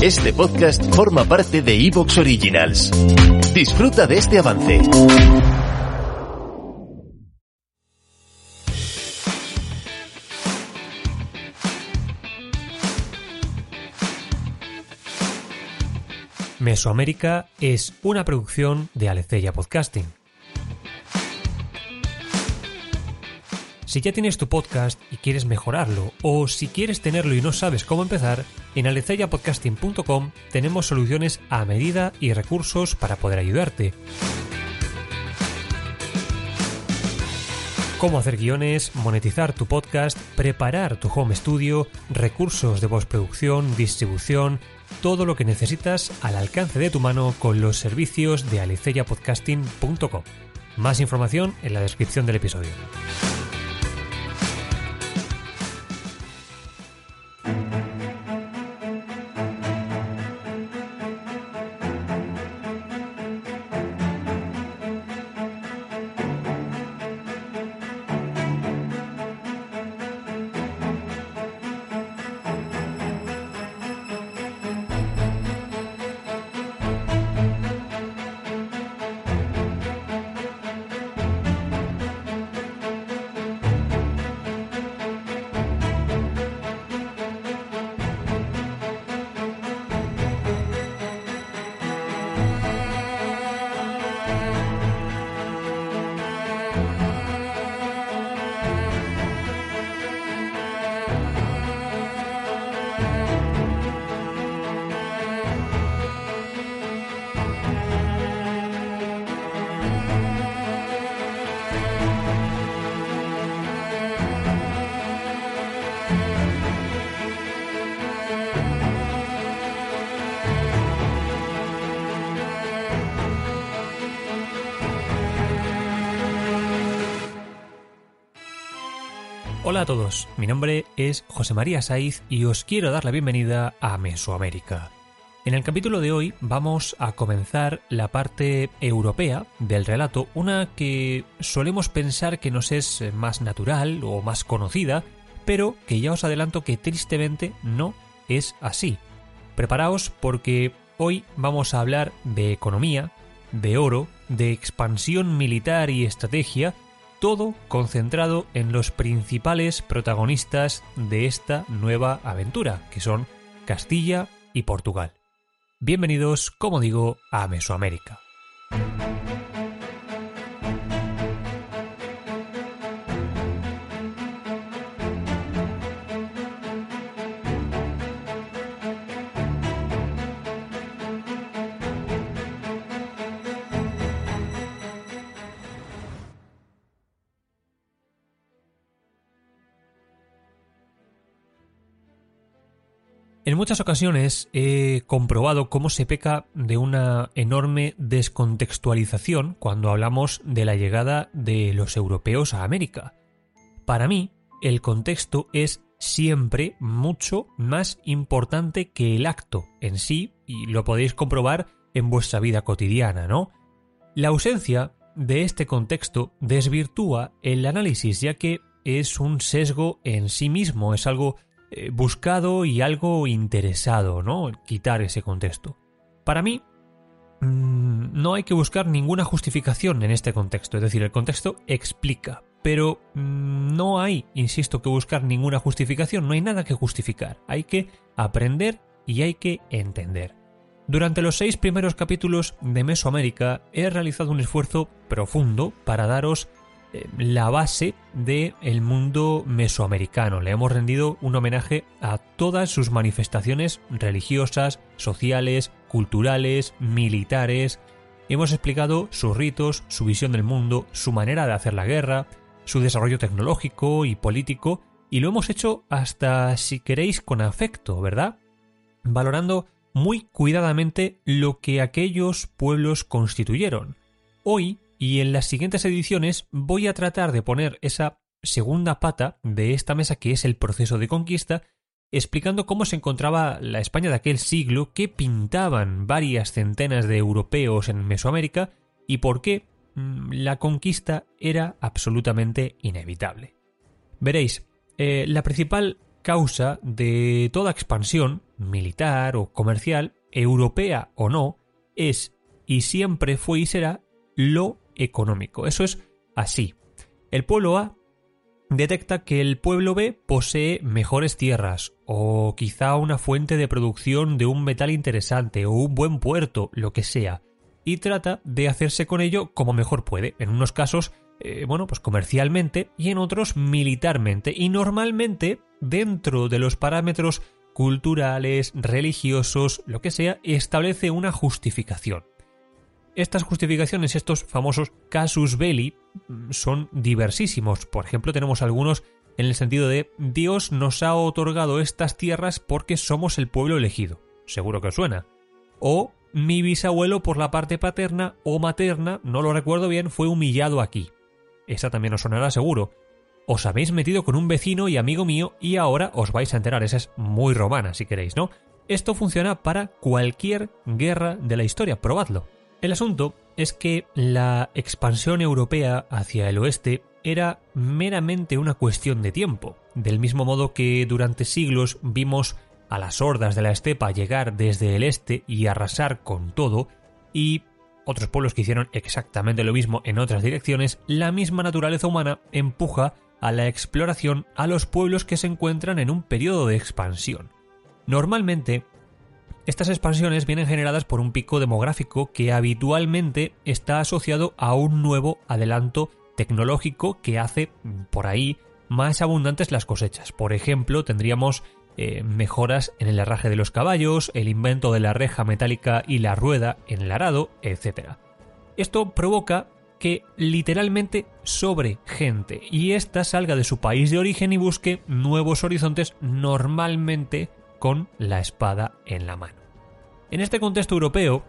Este podcast forma parte de Evox Originals. Disfruta de este avance. Mesoamérica es una producción de Aleceya Podcasting. Si ya tienes tu podcast y quieres mejorarlo, o si quieres tenerlo y no sabes cómo empezar, en aleceyapodcasting.com tenemos soluciones a medida y recursos para poder ayudarte. Cómo hacer guiones, monetizar tu podcast, preparar tu home studio, recursos de postproducción, distribución, todo lo que necesitas al alcance de tu mano con los servicios de aleceyapodcasting.com. Más información en la descripción del episodio. thank you Hola a todos, mi nombre es José María Saiz y os quiero dar la bienvenida a Mesoamérica. En el capítulo de hoy vamos a comenzar la parte europea del relato, una que solemos pensar que nos es más natural o más conocida, pero que ya os adelanto que tristemente no es así. Preparaos porque hoy vamos a hablar de economía, de oro, de expansión militar y estrategia, todo concentrado en los principales protagonistas de esta nueva aventura, que son Castilla y Portugal. Bienvenidos, como digo, a Mesoamérica. En muchas ocasiones he comprobado cómo se peca de una enorme descontextualización cuando hablamos de la llegada de los europeos a América. Para mí, el contexto es siempre mucho más importante que el acto en sí, y lo podéis comprobar en vuestra vida cotidiana, ¿no? La ausencia de este contexto desvirtúa el análisis, ya que es un sesgo en sí mismo, es algo eh, buscado y algo interesado, ¿no? Quitar ese contexto. Para mí, mmm, no hay que buscar ninguna justificación en este contexto, es decir, el contexto explica, pero mmm, no hay, insisto, que buscar ninguna justificación, no hay nada que justificar, hay que aprender y hay que entender. Durante los seis primeros capítulos de Mesoamérica he realizado un esfuerzo profundo para daros la base del el mundo mesoamericano. Le hemos rendido un homenaje a todas sus manifestaciones religiosas, sociales, culturales, militares. Hemos explicado sus ritos, su visión del mundo, su manera de hacer la guerra, su desarrollo tecnológico y político, y lo hemos hecho hasta, si queréis, con afecto, ¿verdad? Valorando muy cuidadamente lo que aquellos pueblos constituyeron. Hoy y en las siguientes ediciones voy a tratar de poner esa segunda pata de esta mesa que es el proceso de conquista, explicando cómo se encontraba la España de aquel siglo, qué pintaban varias centenas de europeos en Mesoamérica y por qué mmm, la conquista era absolutamente inevitable. Veréis, eh, la principal causa de toda expansión, militar o comercial, europea o no, es y siempre fue y será lo económico. Eso es así. El pueblo A detecta que el pueblo B posee mejores tierras, o quizá una fuente de producción de un metal interesante, o un buen puerto, lo que sea, y trata de hacerse con ello como mejor puede. En unos casos, eh, bueno, pues comercialmente, y en otros militarmente, y normalmente dentro de los parámetros culturales, religiosos, lo que sea, establece una justificación. Estas justificaciones, estos famosos casus belli, mm, son diversísimos. Por ejemplo, tenemos algunos en el sentido de Dios nos ha otorgado estas tierras porque somos el pueblo elegido. Seguro que os suena. O mi bisabuelo por la parte paterna o materna, no lo recuerdo bien, fue humillado aquí. Esa también os sonará seguro. Os habéis metido con un vecino y amigo mío y ahora os vais a enterar. Esa es muy romana, si queréis, ¿no? Esto funciona para cualquier guerra de la historia. Probadlo. El asunto es que la expansión europea hacia el oeste era meramente una cuestión de tiempo, del mismo modo que durante siglos vimos a las hordas de la estepa llegar desde el este y arrasar con todo, y otros pueblos que hicieron exactamente lo mismo en otras direcciones, la misma naturaleza humana empuja a la exploración a los pueblos que se encuentran en un periodo de expansión. Normalmente, estas expansiones vienen generadas por un pico demográfico que habitualmente está asociado a un nuevo adelanto tecnológico que hace mm, por ahí más abundantes las cosechas. Por ejemplo, tendríamos eh, mejoras en el herraje de los caballos, el invento de la reja metálica y la rueda en el arado, etc. Esto provoca que literalmente sobre gente y ésta salga de su país de origen y busque nuevos horizontes normalmente con la espada en la mano. En este contexto europeo,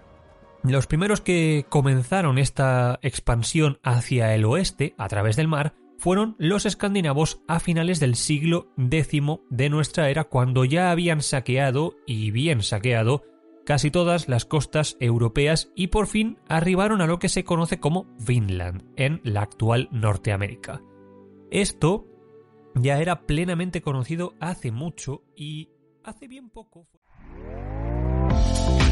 los primeros que comenzaron esta expansión hacia el oeste a través del mar fueron los escandinavos a finales del siglo X de nuestra era, cuando ya habían saqueado, y bien saqueado, casi todas las costas europeas y por fin arribaron a lo que se conoce como Vinland, en la actual Norteamérica. Esto ya era plenamente conocido hace mucho y hace bien poco.